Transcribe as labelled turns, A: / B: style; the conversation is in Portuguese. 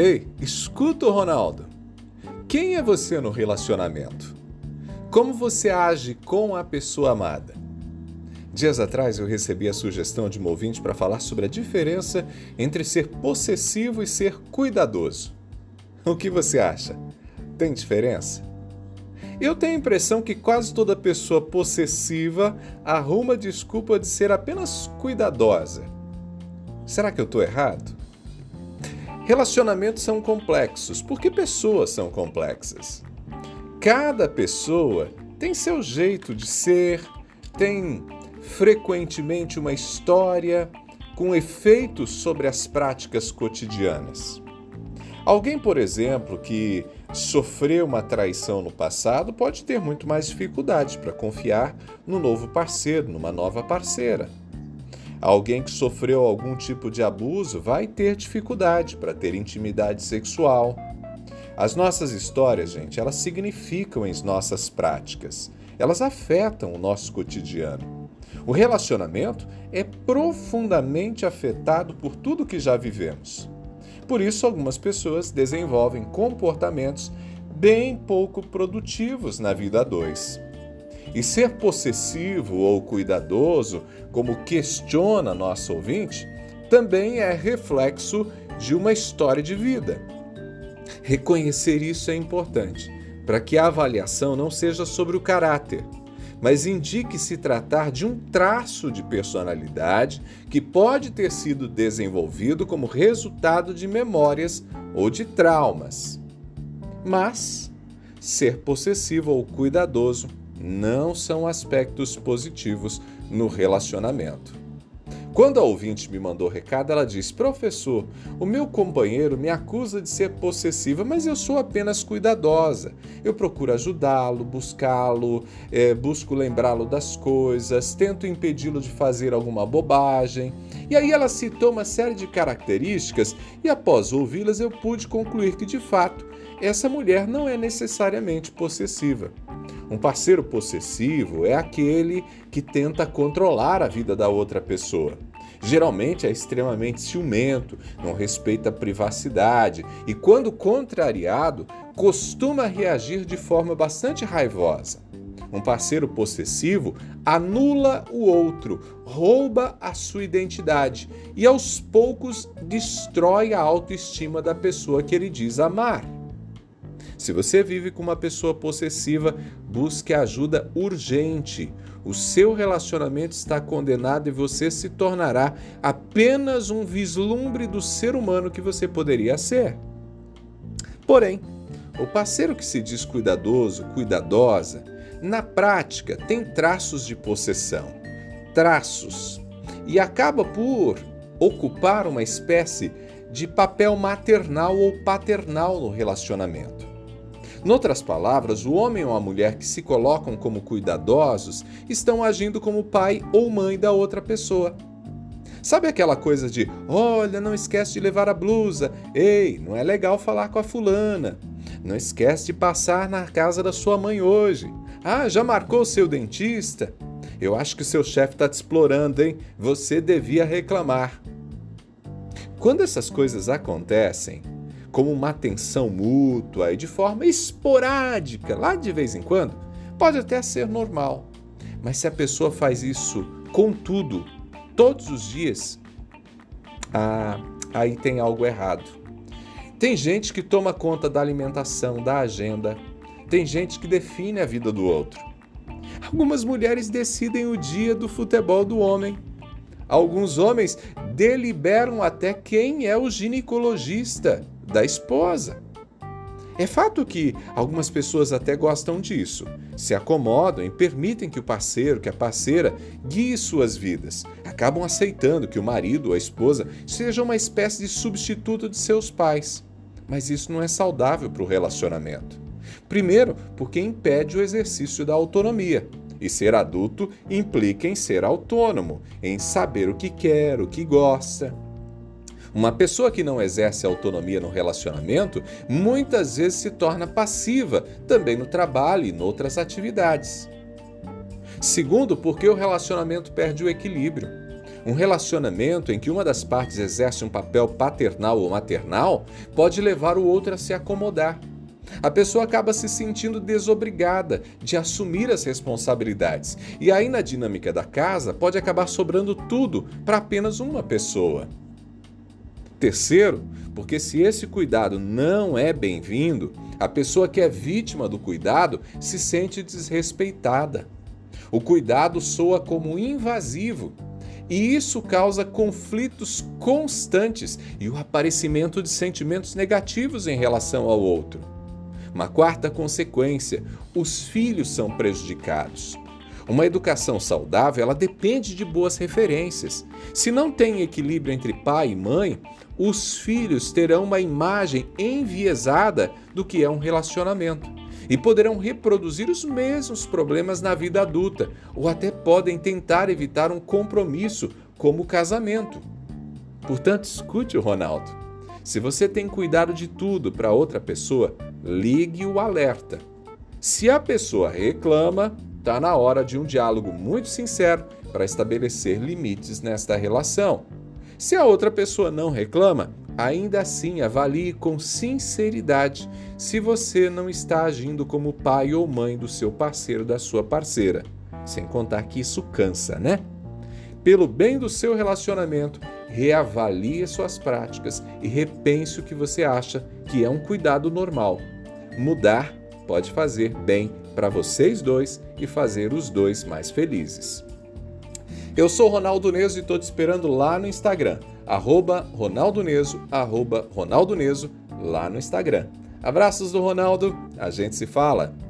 A: Ei, escuta o Ronaldo. Quem é você no relacionamento? Como você age com a pessoa amada? Dias atrás eu recebi a sugestão de um ouvinte para falar sobre a diferença entre ser possessivo e ser cuidadoso. O que você acha? Tem diferença? Eu tenho a impressão que quase toda pessoa possessiva arruma desculpa de ser apenas cuidadosa. Será que eu estou errado? Relacionamentos são complexos porque pessoas são complexas. Cada pessoa tem seu jeito de ser, tem frequentemente uma história com efeitos sobre as práticas cotidianas. Alguém, por exemplo, que sofreu uma traição no passado pode ter muito mais dificuldade para confiar no novo parceiro, numa nova parceira. Alguém que sofreu algum tipo de abuso vai ter dificuldade para ter intimidade sexual. As nossas histórias, gente, elas significam em nossas práticas. Elas afetam o nosso cotidiano. O relacionamento é profundamente afetado por tudo que já vivemos. Por isso, algumas pessoas desenvolvem comportamentos bem pouco produtivos na vida a dois. E ser possessivo ou cuidadoso, como questiona nosso ouvinte, também é reflexo de uma história de vida. Reconhecer isso é importante, para que a avaliação não seja sobre o caráter, mas indique se tratar de um traço de personalidade que pode ter sido desenvolvido como resultado de memórias ou de traumas. Mas ser possessivo ou cuidadoso não são aspectos positivos no relacionamento. Quando a ouvinte me mandou recado, ela disse: Professor, o meu companheiro me acusa de ser possessiva, mas eu sou apenas cuidadosa. Eu procuro ajudá-lo, buscá-lo, é, busco lembrá-lo das coisas, tento impedi-lo de fazer alguma bobagem. E aí ela citou uma série de características e, após ouvi-las, eu pude concluir que, de fato, essa mulher não é necessariamente possessiva. Um parceiro possessivo é aquele que tenta controlar a vida da outra pessoa. Geralmente é extremamente ciumento, não respeita a privacidade e, quando contrariado, costuma reagir de forma bastante raivosa. Um parceiro possessivo anula o outro, rouba a sua identidade e aos poucos destrói a autoestima da pessoa que ele diz amar. Se você vive com uma pessoa possessiva, busque ajuda urgente. O seu relacionamento está condenado e você se tornará apenas um vislumbre do ser humano que você poderia ser. Porém, o parceiro que se diz cuidadoso, cuidadosa, na prática tem traços de possessão, traços, e acaba por ocupar uma espécie de papel maternal ou paternal no relacionamento. Noutras palavras, o homem ou a mulher que se colocam como cuidadosos estão agindo como pai ou mãe da outra pessoa. Sabe aquela coisa de: olha, não esquece de levar a blusa, ei, não é legal falar com a fulana, não esquece de passar na casa da sua mãe hoje. Ah, já marcou o seu dentista? Eu acho que o seu chefe está te explorando, hein? Você devia reclamar. Quando essas coisas acontecem, como uma atenção mútua e de forma esporádica, lá de vez em quando, pode até ser normal. Mas se a pessoa faz isso com tudo, todos os dias, ah, aí tem algo errado. Tem gente que toma conta da alimentação, da agenda, tem gente que define a vida do outro. Algumas mulheres decidem o dia do futebol do homem. Alguns homens deliberam até quem é o ginecologista da esposa. É fato que algumas pessoas até gostam disso, se acomodam e permitem que o parceiro, que a parceira, guie suas vidas. Acabam aceitando que o marido ou a esposa seja uma espécie de substituto de seus pais. Mas isso não é saudável para o relacionamento. Primeiro, porque impede o exercício da autonomia. E ser adulto implica em ser autônomo, em saber o que quer, o que gosta. Uma pessoa que não exerce autonomia no relacionamento muitas vezes se torna passiva também no trabalho e noutras atividades. Segundo, porque o relacionamento perde o equilíbrio. Um relacionamento em que uma das partes exerce um papel paternal ou maternal pode levar o outro a se acomodar. A pessoa acaba se sentindo desobrigada de assumir as responsabilidades, e aí na dinâmica da casa pode acabar sobrando tudo para apenas uma pessoa. Terceiro, porque se esse cuidado não é bem-vindo, a pessoa que é vítima do cuidado se sente desrespeitada. O cuidado soa como invasivo e isso causa conflitos constantes e o aparecimento de sentimentos negativos em relação ao outro. Uma quarta consequência: os filhos são prejudicados. Uma educação saudável, ela depende de boas referências. Se não tem equilíbrio entre pai e mãe, os filhos terão uma imagem enviesada do que é um relacionamento e poderão reproduzir os mesmos problemas na vida adulta ou até podem tentar evitar um compromisso como o casamento. Portanto, escute o Ronaldo. Se você tem cuidado de tudo para outra pessoa, ligue o alerta. Se a pessoa reclama, está na hora de um diálogo muito sincero para estabelecer limites nesta relação. Se a outra pessoa não reclama, ainda assim avalie com sinceridade se você não está agindo como pai ou mãe do seu parceiro da sua parceira. Sem contar que isso cansa, né? Pelo bem do seu relacionamento, reavalie suas práticas e repense o que você acha que é um cuidado normal. Mudar pode fazer bem para vocês dois e fazer os dois mais felizes. Eu sou Ronaldo Neso e estou te esperando lá no Instagram, arroba Ronaldo Neso, arroba Ronaldo Neso, lá no Instagram. Abraços do Ronaldo, a gente se fala!